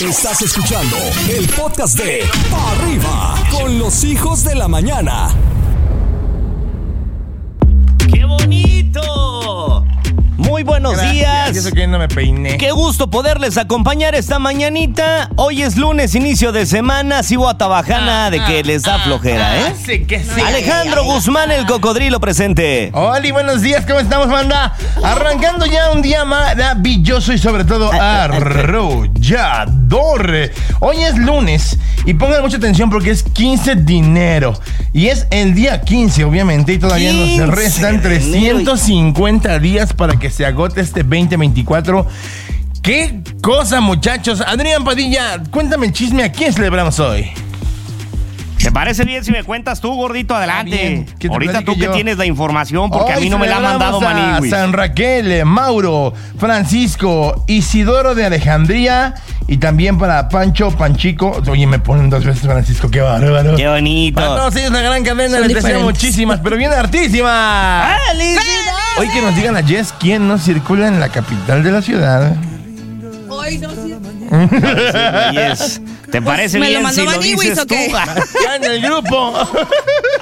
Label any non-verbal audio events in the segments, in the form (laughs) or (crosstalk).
Estás escuchando el podcast de Pa' Arriba con los hijos de la mañana. ¡Qué bonito! Muy buenos Gracias, días. y eso que no me peiné. Qué gusto poderles acompañar esta mañanita. Hoy es lunes, inicio de semana. Sigo a Tabajana de que les da flojera, ¿eh? Ah, sí que sí. Alejandro Guzmán, el cocodrilo presente. Hola y buenos días, ¿cómo estamos, banda? Arrancando ya un día maravilloso y sobre todo arrollador. Hoy es lunes y pongan mucha atención porque es 15 dinero. Y es el día 15, obviamente, y todavía 15 nos restan de enero y- 350 días para que se agote este 2024. ¿Qué cosa, muchachos? Adrián Padilla, cuéntame el chisme, ¿a quién celebramos hoy? ¿Te parece bien si me cuentas tú, gordito? Adelante. Ahorita tú que yo. tienes la información porque a Hoy mí no me la ha mandado Manigüis. San Raquel, eh, Mauro, Francisco, Isidoro de Alejandría y también para Pancho, Panchico. Oye, me ponen dos veces Francisco, qué bárbaro. Qué bonito. Para todos ellos la gran cadena, les deseo muchísimas, pero bien hartísimas. ¡Felicidades! Hoy que nos digan a Jess quién no circula en la capital de la ciudad. Ay, no, sí. Yes. ¿Te parece ¿me lo bien mandó si lo dices tú? qué? (laughs) Ya en el grupo.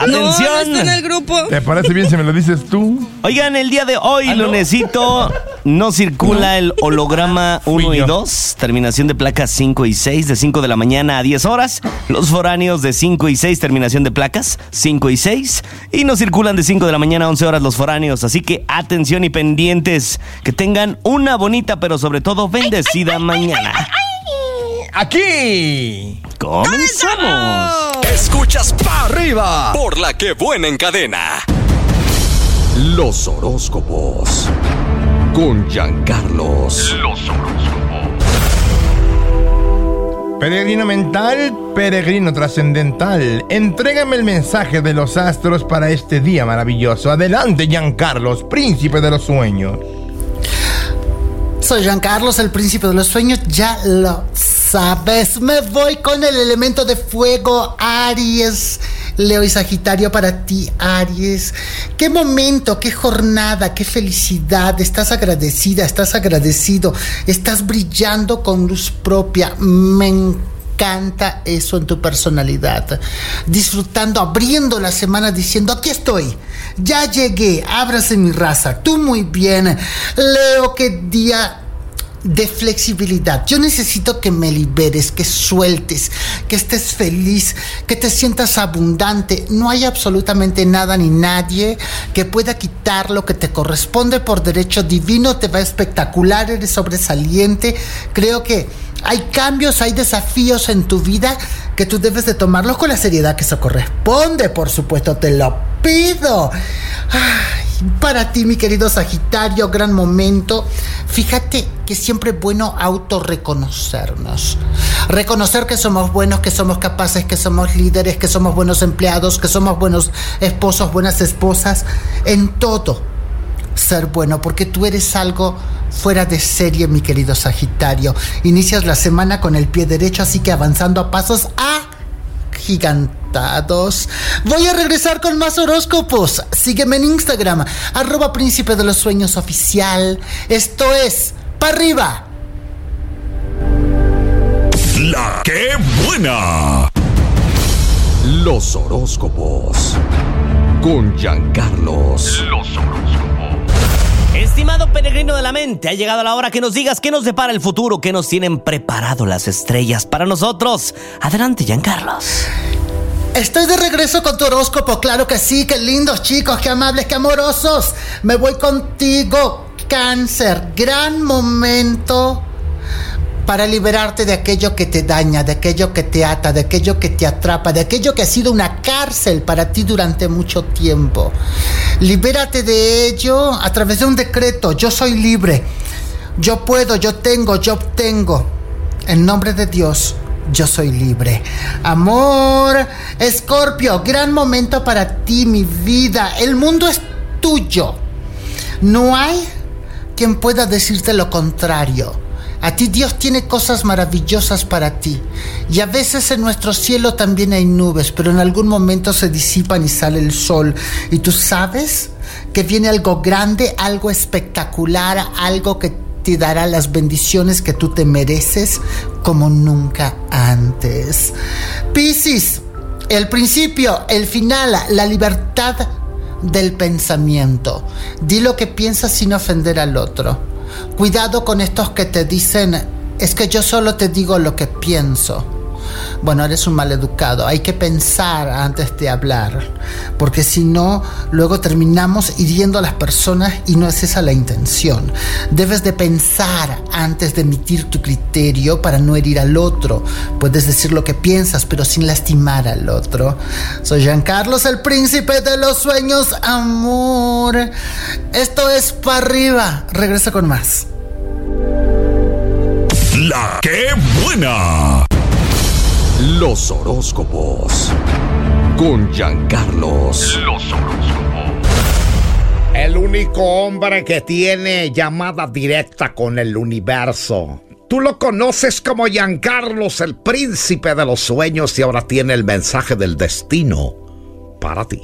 No, no Atención. está en el grupo. ¿Te parece bien si me lo dices tú? Oigan, el día de hoy, ¿Ah, no? lunesito, no circula el holograma (laughs) Fui 1 y yo. 2, terminación de placas 5 y 6, de 5 de la mañana a 10 horas. Los foráneos de 5 y 6, terminación de placas 5 y 6. Y no circulan de 5 de la mañana a 11 horas los foráneos. Así que atención y pendientes. Que tengan una bonita, pero sobre todo bendecida mañana. Aquí. ¡Comenzamos! Escuchas Pa' Arriba por la que buena en cadena. Los horóscopos. Con Giancarlos. Los Peregrino mental, peregrino trascendental, entrégame el mensaje de los astros para este día maravilloso. Adelante, Giancarlos, príncipe de los sueños. Soy Giancarlos, el príncipe de los sueños, ya lo sabes. Me voy con el elemento de fuego, Aries. Leo y Sagitario para ti, Aries. Qué momento, qué jornada, qué felicidad. Estás agradecida, estás agradecido. Estás brillando con luz propia. Me encanta eso en tu personalidad. Disfrutando, abriendo la semana diciendo, aquí estoy. Ya llegué, ábrase mi raza. Tú muy bien. Leo, qué día de flexibilidad. Yo necesito que me liberes, que sueltes, que estés feliz, que te sientas abundante. No hay absolutamente nada ni nadie que pueda quitar lo que te corresponde por derecho divino. Te va espectacular, eres sobresaliente. Creo que hay cambios, hay desafíos en tu vida que tú debes de tomarlos con la seriedad que eso corresponde, por supuesto, te lo pido. Ay, para ti, mi querido Sagitario, gran momento. Fíjate que siempre es bueno autorreconocernos. Reconocer que somos buenos, que somos capaces, que somos líderes, que somos buenos empleados, que somos buenos esposos, buenas esposas, en todo ser bueno, porque tú eres algo fuera de serie, mi querido Sagitario. Inicias la semana con el pie derecho, así que avanzando a pasos agigantados. Voy a regresar con más horóscopos. Sígueme en Instagram, arroba príncipe de los sueños oficial. Esto es, pa' arriba. La que buena. Los horóscopos. Con Giancarlos. Los Estimado peregrino de la mente, ha llegado la hora que nos digas qué nos depara el futuro, qué nos tienen preparado las estrellas para nosotros. Adelante, Giancarlos. Estoy de regreso con tu horóscopo, claro que sí, qué lindos chicos, qué amables, qué amorosos. Me voy contigo, cáncer, gran momento para liberarte de aquello que te daña, de aquello que te ata, de aquello que te atrapa, de aquello que ha sido una cárcel para ti durante mucho tiempo. Libérate de ello a través de un decreto. Yo soy libre. Yo puedo, yo tengo, yo obtengo. En nombre de Dios, yo soy libre. Amor, Escorpio, gran momento para ti, mi vida. El mundo es tuyo. No hay quien pueda decirte lo contrario. A ti Dios tiene cosas maravillosas para ti. Y a veces en nuestro cielo también hay nubes, pero en algún momento se disipan y sale el sol. Y tú sabes que viene algo grande, algo espectacular, algo que te dará las bendiciones que tú te mereces como nunca antes. Piscis, el principio, el final, la libertad del pensamiento. Di lo que piensas sin ofender al otro. Cuidado con estos que te dicen, es que yo solo te digo lo que pienso. Bueno, eres un maleducado. Hay que pensar antes de hablar, porque si no, luego terminamos hiriendo a las personas y no es esa la intención. Debes de pensar antes de emitir tu criterio para no herir al otro. Puedes decir lo que piensas, pero sin lastimar al otro. Soy Giancarlos, el príncipe de los sueños, amor. Esto es para arriba. Regresa con más. La que buena. Los horóscopos. Con Giancarlos. Los horóscopos. El único hombre que tiene llamada directa con el universo. Tú lo conoces como Giancarlos, el príncipe de los sueños, y ahora tiene el mensaje del destino para ti.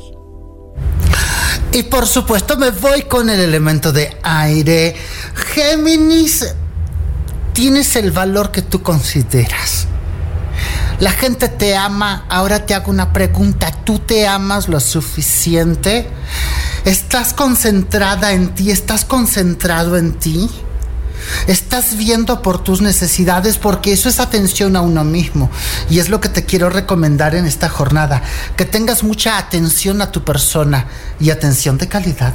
Y por supuesto me voy con el elemento de aire. Géminis, tienes el valor que tú consideras. La gente te ama. Ahora te hago una pregunta. ¿Tú te amas lo suficiente? ¿Estás concentrada en ti? ¿Estás concentrado en ti? Estás viendo por tus necesidades porque eso es atención a uno mismo. Y es lo que te quiero recomendar en esta jornada. Que tengas mucha atención a tu persona y atención de calidad.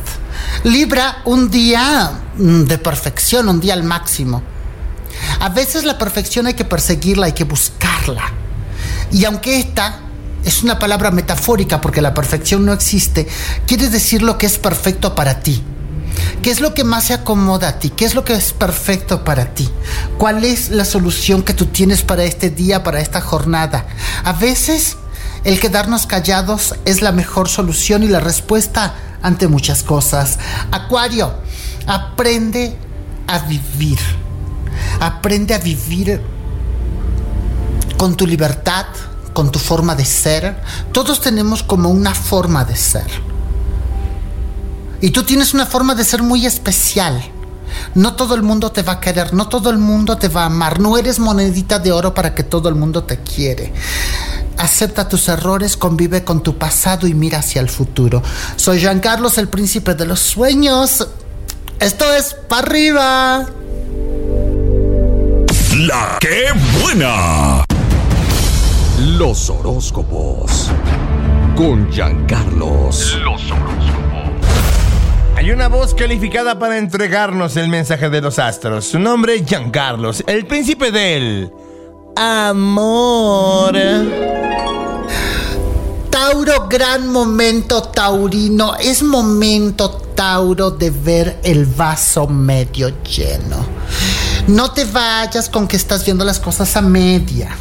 Libra un día mm, de perfección, un día al máximo. A veces la perfección hay que perseguirla, hay que buscarla. Y aunque esta es una palabra metafórica porque la perfección no existe, quiere decir lo que es perfecto para ti. ¿Qué es lo que más se acomoda a ti? ¿Qué es lo que es perfecto para ti? ¿Cuál es la solución que tú tienes para este día, para esta jornada? A veces el quedarnos callados es la mejor solución y la respuesta ante muchas cosas. Acuario, aprende a vivir. Aprende a vivir con tu libertad, con tu forma de ser. Todos tenemos como una forma de ser. Y tú tienes una forma de ser muy especial. No todo el mundo te va a querer, no todo el mundo te va a amar. No eres monedita de oro para que todo el mundo te quiere. Acepta tus errores, convive con tu pasado y mira hacia el futuro. Soy Jean Carlos, el príncipe de los sueños. Esto es para arriba. La buena. Los horóscopos. Con Giancarlos. Los horóscopos. Hay una voz calificada para entregarnos el mensaje de los astros. Su nombre, Giancarlos, el príncipe del amor. Tauro, gran momento taurino. Es momento, Tauro, de ver el vaso medio lleno. No te vayas con que estás viendo las cosas a media.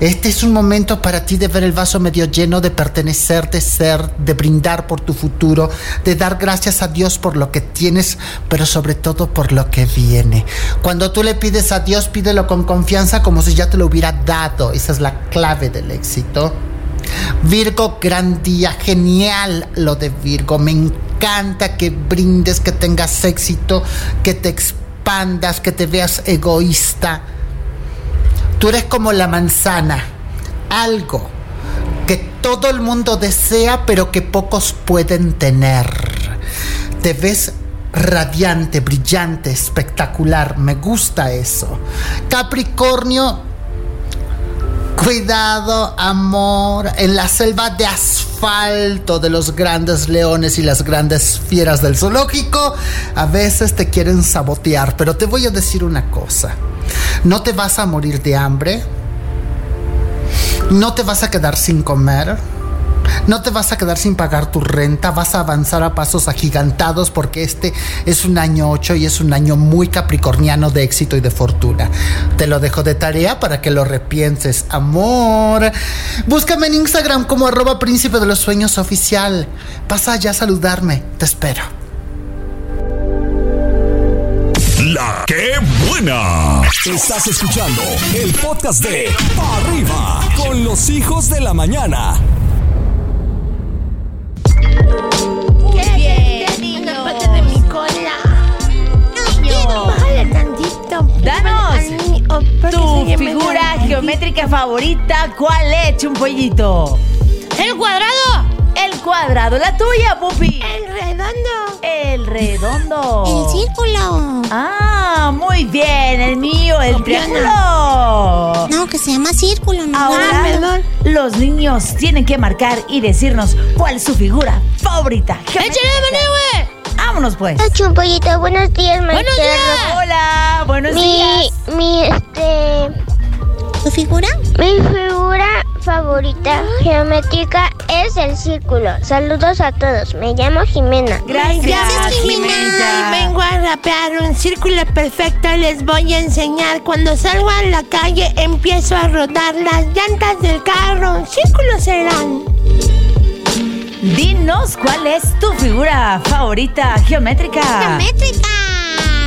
Este es un momento para ti de ver el vaso medio lleno, de pertenecer, de ser, de brindar por tu futuro, de dar gracias a Dios por lo que tienes, pero sobre todo por lo que viene. Cuando tú le pides a Dios, pídelo con confianza como si ya te lo hubiera dado. Esa es la clave del éxito. Virgo, gran día, genial lo de Virgo. Me encanta que brindes, que tengas éxito, que te expandas, que te veas egoísta. Tú eres como la manzana, algo que todo el mundo desea, pero que pocos pueden tener. Te ves radiante, brillante, espectacular. Me gusta eso. Capricornio, Cuidado, amor, en la selva de asfalto de los grandes leones y las grandes fieras del zoológico, a veces te quieren sabotear, pero te voy a decir una cosa. No te vas a morir de hambre, no te vas a quedar sin comer, no te vas a quedar sin pagar tu renta, vas a avanzar a pasos agigantados porque este es un año 8 y es un año muy capricorniano de éxito y de fortuna. Te lo dejo de tarea para que lo repienses, amor. Búscame en Instagram como arroba príncipe de los sueños oficial. Pasa ya a saludarme, te espero. La que buena. Estás escuchando el podcast de Pa' Arriba con los hijos de la mañana. ¡Qué bien! ¡Una parte de mi cola! ¡Niño! ¡Bájale tantito! Tu figura geométrica favorita, ¿cuál es, Chumpollito? ¡El cuadrado! El cuadrado, la tuya, Pupi. ¡El redondo! El redondo. El círculo. Ah, muy bien, el mío, el triángulo. No, que se llama círculo, ¿no? Ahora, Ah, perdón. los niños tienen que marcar y decirnos cuál es su figura favorita. ¡Échale, geométrica. Vámonos, pues. Chumpollito, buenos días, ¡Buenos días! Hola, buenos Mi, días. mi, este, ¿Tu figura? mi figura favorita geométrica es el círculo. Saludos a todos. Me llamo Jimena. Gracias, Gracias, Jimena. Jimena. Y vengo a rapear un círculo perfecto. Les voy a enseñar. Cuando salgo a la calle, empiezo a rodar las llantas del carro. Un círculo serán. Dinos cuál es tu figura favorita geométrica.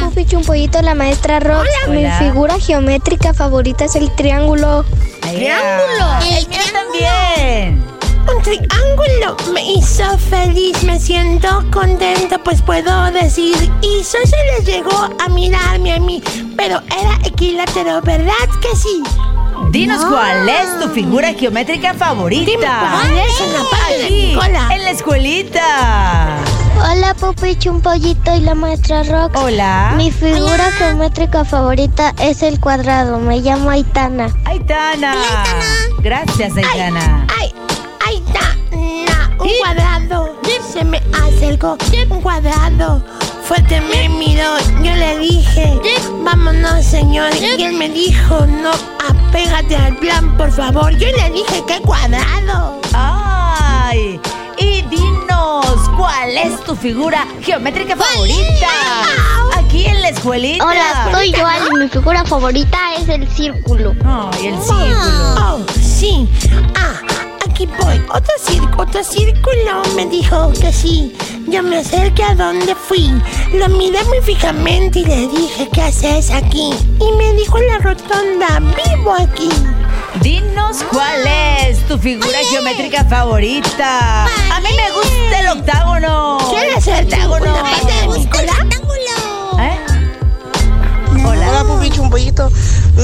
Métrica. Pupi Chumpollito, la maestra Rox. Hola. Mi Hola. figura geométrica favorita es el triángulo. Triángulo. El El mío también. Un triángulo me hizo feliz, me siento contento, pues puedo decir, hizo se les llegó a mirarme a mí, pero era equilátero, ¿verdad que sí? Dinos cuál es tu figura geométrica favorita. Dime cuál es en la de Aquí, cola. en la escuelita. Hola, Pupi Chumpollito y la maestra Rox. Hola. Mi figura geométrica favorita es el cuadrado. Me llamo Aitana. Aitana. Gracias, Aitana. Ay, ay, na, na, un cuadrado, se me acercó, un cuadrado. Fuerte me miró, yo le dije, vámonos señor, y él me dijo, no, apégate al plan, por favor. Yo le dije, ¿qué cuadrado? Ay. Dinos cuál es tu figura geométrica favorita. Aquí en la escuelita. Hola, soy Joal y mi figura favorita es el círculo. Ay, el círculo. Oh, sí. Ah, aquí voy. Otro círculo, otro círculo me dijo que sí. Yo me acerqué a donde fui. Lo miré muy fijamente y le dije, ¿qué haces aquí? Y me dijo en la rotonda, vivo aquí. Dinos cuál es tu figura geométrica favorita. A mí me gusta el octágono. ¿Quieres ser octágono? una parte de mi cola? Rectángulo. ¿Eh? Hola, Hola. Pupi Chumpollito.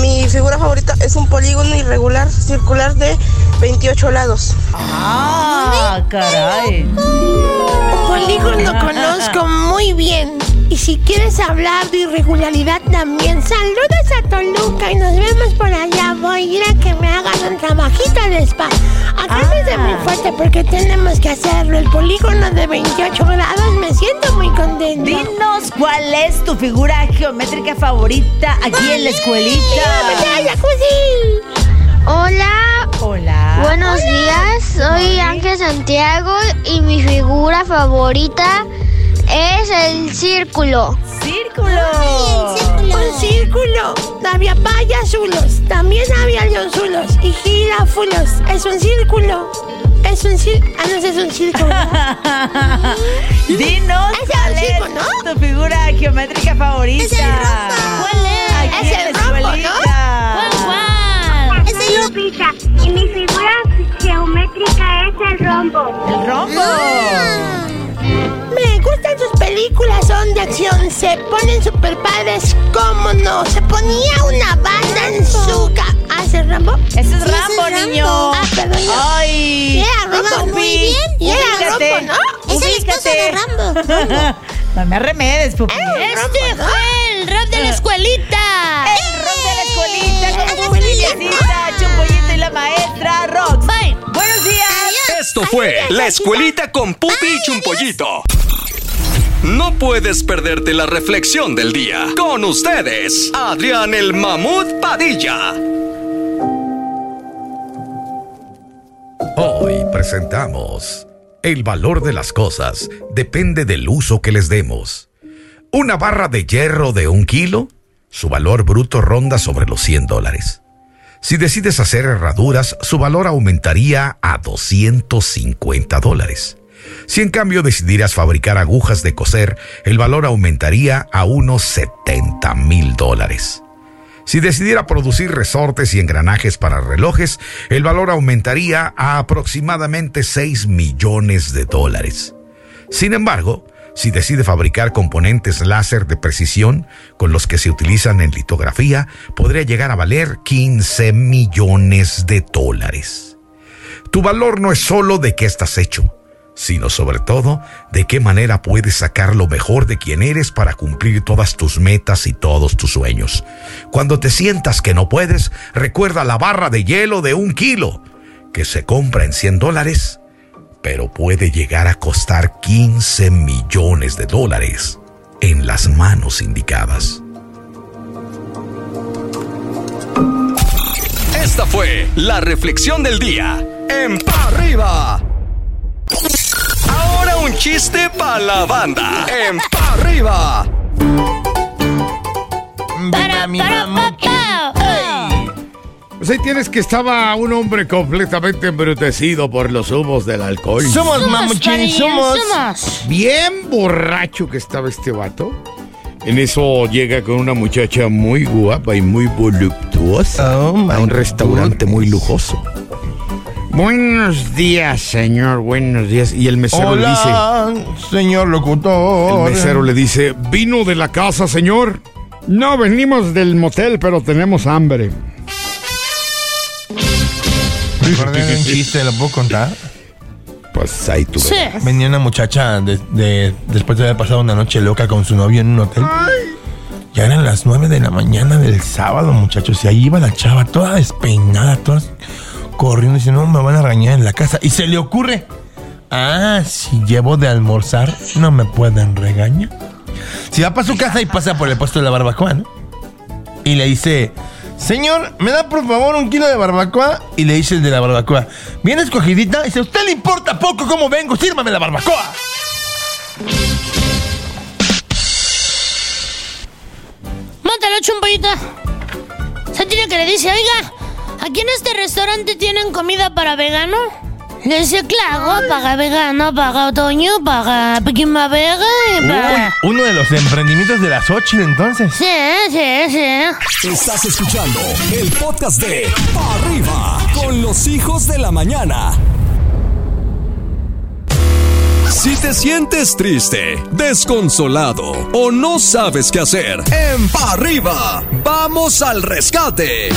Mi figura favorita es un polígono irregular circular de 28 lados. Ah, caray. Polígono conozco muy bien. Y si quieres hablar de irregularidad también, saludos a Toluca y nos vemos por allá. Voy a ir a que me hagan un trabajito de spa. Acá no es de muy fuerte porque tenemos que hacerlo. El polígono de 28 grados me siento muy contento. Dinos cuál es tu figura geométrica favorita aquí en la escuelita. Hola, Hola. buenos días. Soy Ángel Santiago y mi figura favorita es el círculo. Círculo. Un círculo. Había payazulos. También había leonzulos y jirafulos. Es un círculo. Es un círculo. Ah, no, es un círculo. (laughs) (laughs) Dinos Ese cuál es el es ¿no? tu figura geométrica favorita. Es el rombo. ¿Cuál es? Aquí Es el rombo, ¿no? escuelita. Es el Lupita y mi figura geométrica es el rombo. El rombo. Me gustan sus películas, son de acción, se ponen super padres, ¿cómo no? Se ponía una banda en su ca... ¿Ah, ese es Rambo? Ese es Rambo, es niño. Rambo. Ah, perdón. yo- Ay. Era Rambo, Pupi. muy bien. Y era Ubícate. Rambo, ¿no? Es el esposo de Rambo. (laughs) (laughs) no me arremedes, Pupi. Este fue el rap de la escuelita. El rock de la escuelita con Pupi, Liliecita, Chumpollito y la maestra Rox. Buenos días. Esto fue La Escuelita con Pupi y Chumpollito. No puedes perderte la reflexión del día. Con ustedes, Adrián el Mamut Padilla. Hoy presentamos El valor de las cosas depende del uso que les demos. Una barra de hierro de un kilo, su valor bruto ronda sobre los 100 dólares. Si decides hacer herraduras, su valor aumentaría a 250 dólares. Si en cambio decidieras fabricar agujas de coser, el valor aumentaría a unos 70 mil dólares. Si decidiera producir resortes y engranajes para relojes, el valor aumentaría a aproximadamente 6 millones de dólares. Sin embargo, si decide fabricar componentes láser de precisión con los que se utilizan en litografía, podría llegar a valer 15 millones de dólares. Tu valor no es solo de qué estás hecho, sino sobre todo de qué manera puedes sacar lo mejor de quien eres para cumplir todas tus metas y todos tus sueños. Cuando te sientas que no puedes, recuerda la barra de hielo de un kilo, que se compra en 100 dólares, pero puede llegar a costar 15 millones de dólares en las manos indicadas. Esta fue la reflexión del día en Pa' Arriba. Chiste para la banda en Pa' Arriba. Para, para, pa, pa. Pues ahí tienes que estaba un hombre completamente embrutecido por los humos del alcohol. Somos mamuchín, Padilla, somos. somos. Bien borracho que estaba este vato. En eso llega con una muchacha muy guapa y muy voluptuosa Oh, a un restaurante goodness. muy lujoso. Buenos días, señor, buenos días. Y el mesero le dice, señor locutor. el mesero le dice, ¿vino de la casa, señor? No, venimos del motel, pero tenemos hambre. De un chiste, ¿lo puedo contar? Pues ahí tú. Sí. Venía una muchacha de- de- después de haber pasado una noche loca con su novio en un hotel. Ya eran las 9 de la mañana del sábado, muchachos. Y ahí iba la chava toda despeinada, toda corriendo. Dice, no, me van a regañar en la casa. Y se le ocurre, ah, si llevo de almorzar, no me pueden regañar. Si va para su casa y pasa por el puesto de la barbacoa, ¿no? Y le dice, señor, ¿me da por favor un kilo de barbacoa? Y le dice el de la barbacoa, ¿bien escogidita? Y dice, ¿a usted le importa poco cómo vengo? Sírvame la barbacoa. Móntalo, chumpollito. Se tiene que le dice, oiga, ¿aquí en este restaurante tienen comida para vegano? Le dice, claro, para vegano, para otoño, para primavera y para... Uy, uno de los emprendimientos de las ocho entonces. Sí, sí, sí. Estás escuchando el podcast de Pa' Arriba con los hijos de la mañana. Si te sientes triste, desconsolado o no sabes qué hacer, en Pa' Arriba, vamos al rescate.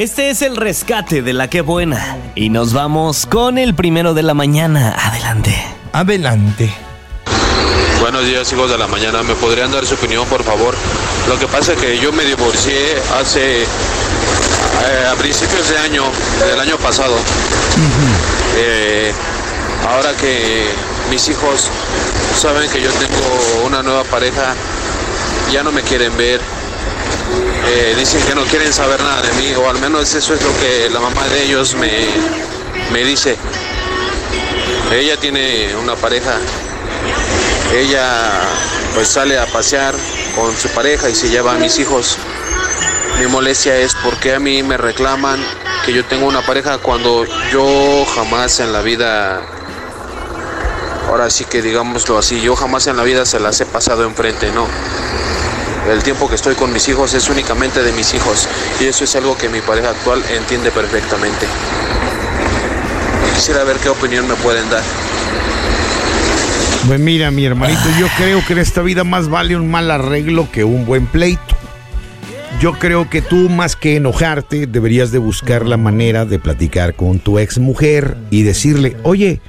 Este es el rescate de la que buena. Y nos vamos con el primero de la mañana. Adelante. Adelante. Buenos días, hijos de la mañana. ¿Me podrían dar su opinión, por favor? Lo que pasa es que yo me divorcié hace. eh, a principios de año, del año pasado. Eh, ahora que mis hijos saben que yo tengo una nueva pareja, ya no me quieren ver. Eh, dicen que no quieren saber nada de mí, o al menos eso es lo que la mamá de ellos me, me dice. Ella tiene una pareja ella pues sale a pasear con su pareja y se lleva a mis hijos. Mi molestia es porque a mí me reclaman que yo tengo una pareja cuando yo jamás en la vida, ahora sí que digámoslo así, yo jamás en la vida se las he pasado enfrente, no. El tiempo que estoy con mis hijos es únicamente de mis hijos y eso es algo que mi pareja actual entiende perfectamente. Quisiera ver qué opinión me pueden dar. Pues mira, mi hermanito, yo creo que en esta vida más vale un mal arreglo que un buen pleito. Yo creo que tú más que enojarte deberías de buscar la manera de platicar con tu ex mujer y decirle, oye,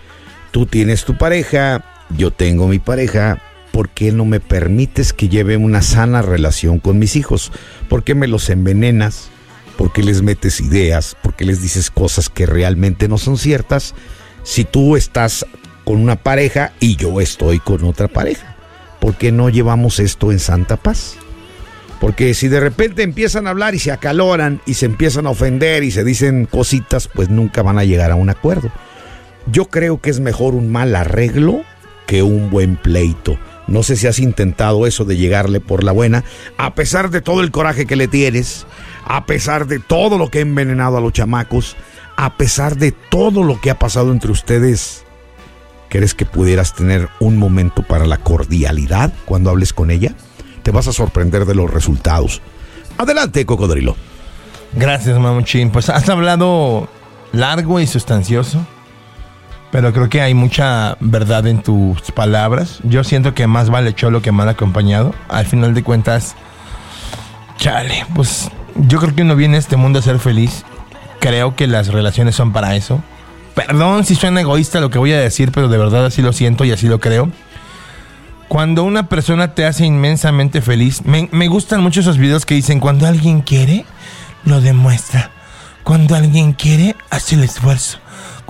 tú tienes tu pareja, yo tengo mi pareja, ¿por qué no me permites que lleve una sana relación con mis hijos? ¿Por qué me los envenenas? ¿Por qué les metes ideas? ¿Por qué les dices cosas que realmente no son ciertas? Si tú estás con una pareja y yo estoy con otra pareja, ¿por qué no llevamos esto en santa paz? Porque si de repente empiezan a hablar y se acaloran y se empiezan a ofender y se dicen cositas, pues nunca van a llegar a un acuerdo. Yo creo que es mejor un mal arreglo que un buen pleito. No sé si has intentado eso de llegarle por la buena, a pesar de todo el coraje que le tienes, a pesar de todo lo que ha envenenado a los chamacos, a pesar de todo lo que ha pasado entre ustedes. ¿Crees que pudieras tener un momento para la cordialidad cuando hables con ella? Te vas a sorprender de los resultados. Adelante, cocodrilo. Gracias, mamuchín. Pues has hablado largo y sustancioso. Pero creo que hay mucha verdad en tus palabras. Yo siento que más vale cholo que mal acompañado. Al final de cuentas, chale, pues yo creo que uno viene a este mundo a ser feliz. Creo que las relaciones son para eso. Perdón si suena egoísta lo que voy a decir, pero de verdad así lo siento y así lo creo. Cuando una persona te hace inmensamente feliz, me, me gustan mucho esos videos que dicen, cuando alguien quiere, lo demuestra. Cuando alguien quiere, hace el esfuerzo.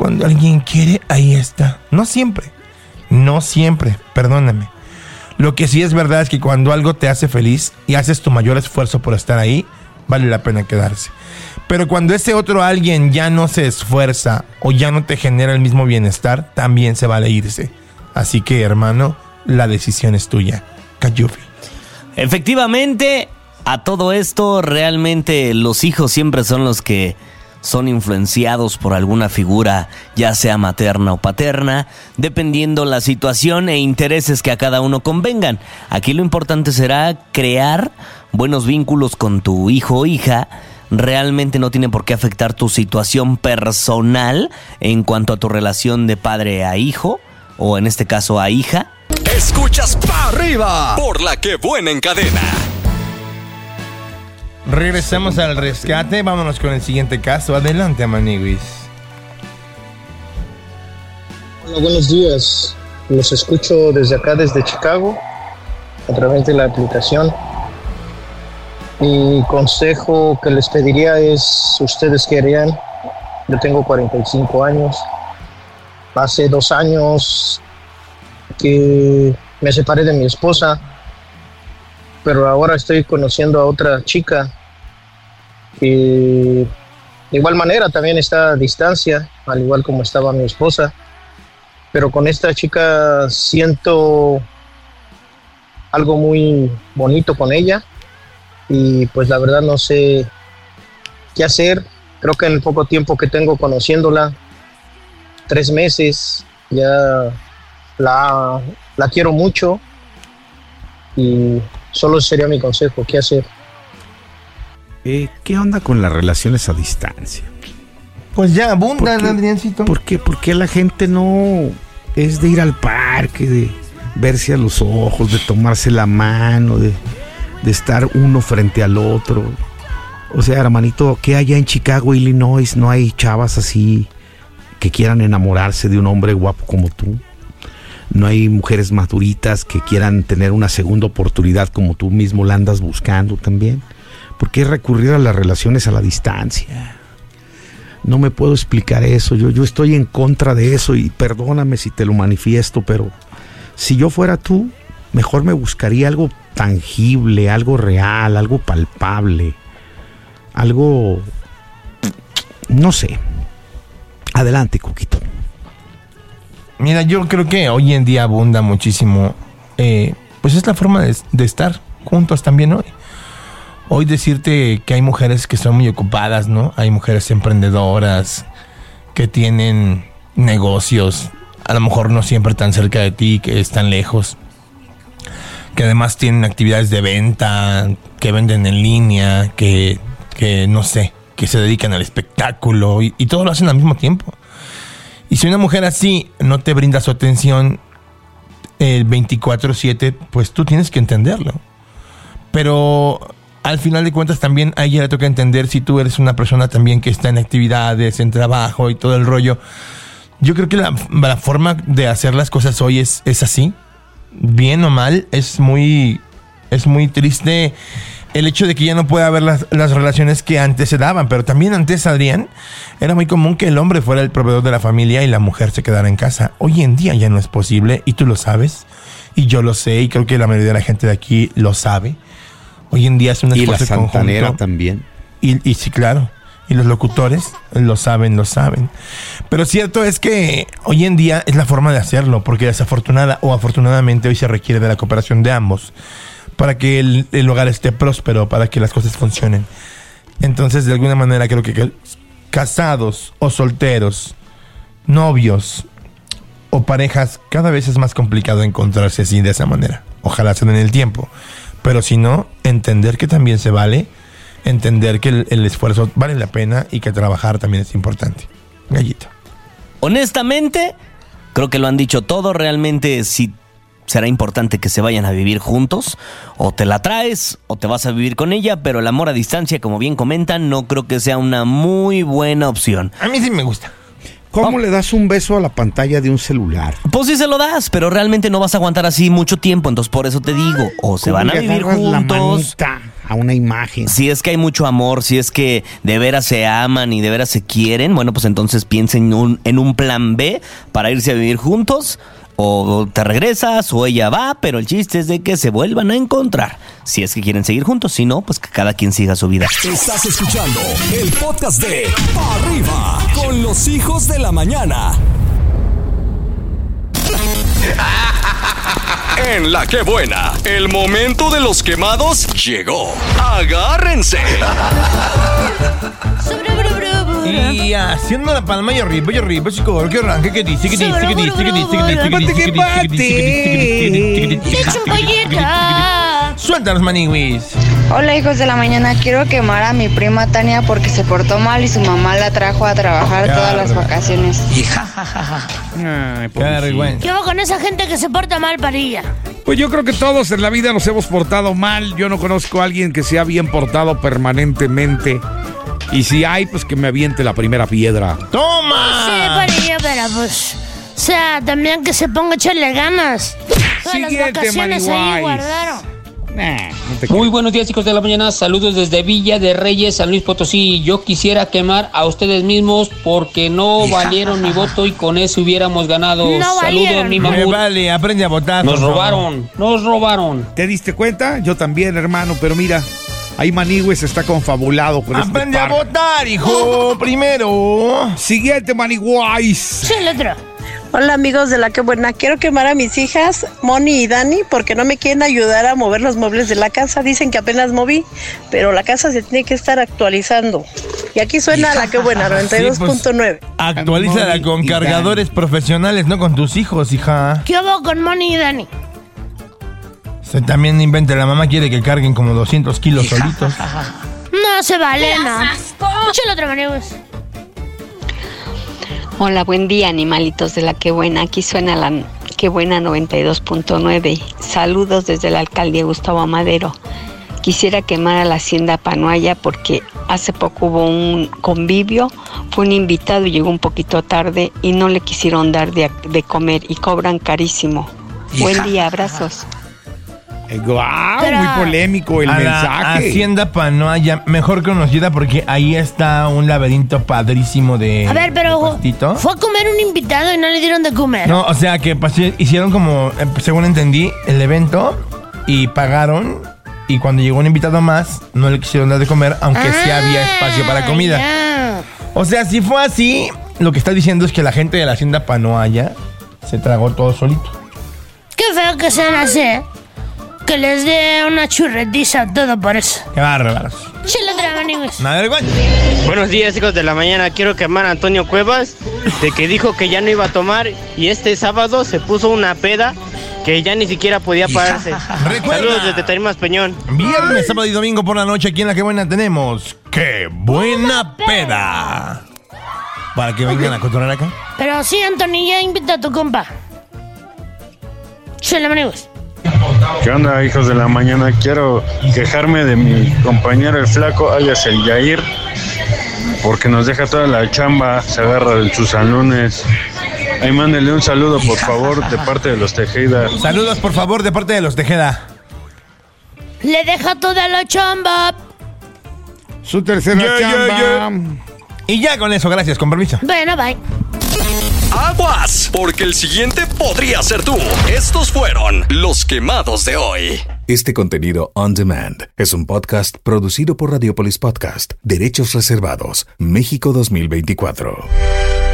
Cuando alguien quiere, ahí está. No siempre. No siempre, perdóname. Lo que sí es verdad es que cuando algo te hace feliz y haces tu mayor esfuerzo por estar ahí, vale la pena quedarse. Pero cuando ese otro alguien ya no se esfuerza o ya no te genera el mismo bienestar, también se vale irse. Así que, hermano, la decisión es tuya. Cayufi. Efectivamente, a todo esto, realmente los hijos siempre son los que son influenciados por alguna figura, ya sea materna o paterna, dependiendo la situación e intereses que a cada uno convengan. Aquí lo importante será crear buenos vínculos con tu hijo o hija. Realmente no tiene por qué afectar tu situación personal en cuanto a tu relación de padre a hijo, o en este caso a hija. Escuchas para arriba por la que buena en cadena. Regresamos al rescate. Vámonos con el siguiente caso. Adelante, Maniguis. Hola, buenos días. Los escucho desde acá, desde Chicago, a través de la aplicación. Mi consejo que les pediría es, ustedes qué harían. Yo tengo 45 años. Hace dos años que me separé de mi esposa, pero ahora estoy conociendo a otra chica que de igual manera también está a distancia, al igual como estaba mi esposa, pero con esta chica siento algo muy bonito con ella y pues la verdad no sé qué hacer. Creo que en el poco tiempo que tengo conociéndola, tres meses, ya la, la quiero mucho y solo sería mi consejo, ¿qué hacer? Eh, ¿Qué onda con las relaciones a distancia? Pues ya abundan. Adriancito. ¿Por qué? ¿Por qué la gente no es de ir al parque, de verse a los ojos, de tomarse la mano, de, de estar uno frente al otro? O sea, hermanito, ¿qué allá en Chicago, Illinois, no hay chavas así que quieran enamorarse de un hombre guapo como tú? No hay mujeres maduritas que quieran tener una segunda oportunidad como tú mismo la andas buscando también. ¿Por qué recurrir a las relaciones a la distancia? No me puedo explicar eso. Yo, yo estoy en contra de eso y perdóname si te lo manifiesto, pero si yo fuera tú, mejor me buscaría algo tangible, algo real, algo palpable, algo... No sé. Adelante, Cuquito. Mira, yo creo que hoy en día abunda muchísimo. eh, pues es la forma de, estar juntos también hoy. Hoy decirte que hay mujeres que son muy ocupadas, ¿no? Hay mujeres emprendedoras que tienen negocios, a lo mejor no siempre tan cerca de ti, que están lejos, que además tienen actividades de venta, que venden en línea, que, que no sé, que se dedican al espectáculo y todo lo hacen al mismo tiempo. Y si una mujer así no te brinda su atención el 24/7, pues tú tienes que entenderlo. Pero al final de cuentas también a ella le toca entender si tú eres una persona también que está en actividades, en trabajo y todo el rollo. Yo creo que la, la forma de hacer las cosas hoy es, es así. Bien o mal, es muy, es muy triste el hecho de que ya no pueda haber las, las relaciones que antes se daban. Pero también antes, Adrián, era muy común que el hombre fuera el proveedor de la familia y la mujer se quedara en casa. Hoy en día ya no es posible y tú lo sabes. Y yo lo sé y creo que la mayoría de la gente de aquí lo sabe. Hoy en día es un Y la esfuerzo santanera conjunto. también. Y, y sí, claro. Y los locutores lo saben, lo saben. Pero cierto es que hoy en día es la forma de hacerlo, porque desafortunada o afortunadamente hoy se requiere de la cooperación de ambos para que el, el hogar esté próspero, para que las cosas funcionen. Entonces, de alguna manera, creo que, casados o solteros, novios o parejas, cada vez es más complicado encontrarse así de esa manera. Ojalá se den el tiempo. Pero si no, entender que también se vale, entender que el, el esfuerzo vale la pena y que trabajar también es importante. Gallito. Honestamente, Creo que lo han dicho todo. Realmente, si será importante que se vayan a vivir juntos. O te la traes o te vas a vivir con ella, pero el amor a distancia, como bien comentan, no creo que sea una muy buena opción. A mí sí me gusta. ¿Cómo le das un beso a la pantalla de un celular? Pues sí se lo das, pero realmente no vas a aguantar así mucho tiempo, entonces por eso te digo, o se ¿Cómo van a vivir la juntos. manita a una imagen. Si es que hay mucho amor, si es que de veras se aman y de veras se quieren, bueno, pues entonces piensen en un, en un plan B para irse a vivir juntos. O te regresas o ella va, pero el chiste es de que se vuelvan a encontrar. Si es que quieren seguir juntos, si no, pues que cada quien siga su vida. Estás escuchando el podcast de Pa' Arriba con los hijos de la mañana. (laughs) En la que buena, el momento de los quemados llegó. Agárrense. Y haciendo la palma y arriba y arriba, chico, que arranque, que dice, que dice, que dice, que dice, que dice, que dice, que dice, que dice. Suéltanos, maniwis. Hola hijos de la mañana, quiero quemar a mi prima Tania porque se portó mal y su mamá la trajo a trabajar todas las vacaciones. Vergüenza. ¿Qué va con esa gente que se porta mal, Parilla? Pues yo creo que todos en la vida nos hemos portado mal. Yo no conozco a alguien que sea bien portado permanentemente. Y si hay, pues que me aviente la primera piedra. Sí, ¡Toma! Parilla, pero pues... O sea, también que se ponga a echarle ganas. Todas las Siguiente, vacaciones ahí guardaron. Nah, no te Muy buenos días chicos de la mañana, saludos desde Villa de Reyes, San Luis Potosí. Yo quisiera quemar a ustedes mismos porque no valieron mi voto y con eso hubiéramos ganado. No saludos valieron. mi Me mamut. vale, aprende a votar. Nos por favor. robaron, nos robaron. ¿Te diste cuenta? Yo también, hermano, pero mira, ahí Manigües está confabulado con este Aprende a par. votar, hijo, (laughs) primero. Siguiente, Manigüis. Sí, el otro. Hola amigos de la que buena, quiero quemar a mis hijas, Moni y Dani, porque no me quieren ayudar a mover los muebles de la casa. Dicen que apenas moví, pero la casa se tiene que estar actualizando. Y aquí suena la que buena, (laughs) 92.9. Actualízala con Moni y cargadores profesionales, no con tus hijos, hija. ¿Qué hago con Moni y Dani? Se también inventa, la mamá quiere que carguen como 200 kilos solitos. No se vale, no. Otro, Maniwis. Hola, buen día animalitos de la que buena. Aquí suena la que buena 92.9. Saludos desde la alcaldía Gustavo Amadero. Quisiera quemar a la hacienda Panuaya porque hace poco hubo un convivio, fue un invitado y llegó un poquito tarde y no le quisieron dar de, de comer y cobran carísimo. Buen día, abrazos. Guau, Pero- muy polémico el a la mensaje. Hacienda Panoaya, mejor conocida porque ahí está un laberinto padrísimo de. A ver, pero pastito. fue a comer un invitado y no le dieron de comer. No, o sea que pasé- hicieron como, eh, según entendí, el evento y pagaron. Y cuando llegó un invitado más, no le quisieron dar de comer, aunque sí había espacio para comida. Ah, ya. O sea, si fue así, lo que está diciendo es que la gente de la hacienda Panoaya se tragó todo solito. Qué feo que sean así, ¿eh? Que les dé una churretiza todo por eso. Qué bárbaros. Vergüenza. Buenos días, hijos de la mañana. Quiero quemar a Antonio Cuevas de que dijo que ya no iba a tomar y este sábado se puso una peda que ya ni siquiera podía pararse. Saludos desde Tarimas Peñón. Viernes, sábado y domingo por la noche aquí en La Que Buena tenemos ¡Qué buena peda! Para que vengan a cotorrear acá. Pero sí, Anthony, ya invita a tu compa. El Maniwis. ¿Qué onda, hijos de la mañana? Quiero quejarme de mi compañero el flaco, alias el Yair, porque nos deja toda la chamba, se agarra de sus salones. Ahí mándenle un saludo, por favor, de parte de los Tejeda. Saludos, por favor, de parte de los Tejeda. Le deja toda la chamba. Su tercera Yeah, yeah, chamba. Y ya con eso, gracias, con permiso. Bueno, bye. Aguas, porque el siguiente podría ser tú. Estos fueron los quemados de hoy. Este contenido on demand es un podcast producido por Radiopolis Podcast, Derechos Reservados, México 2024.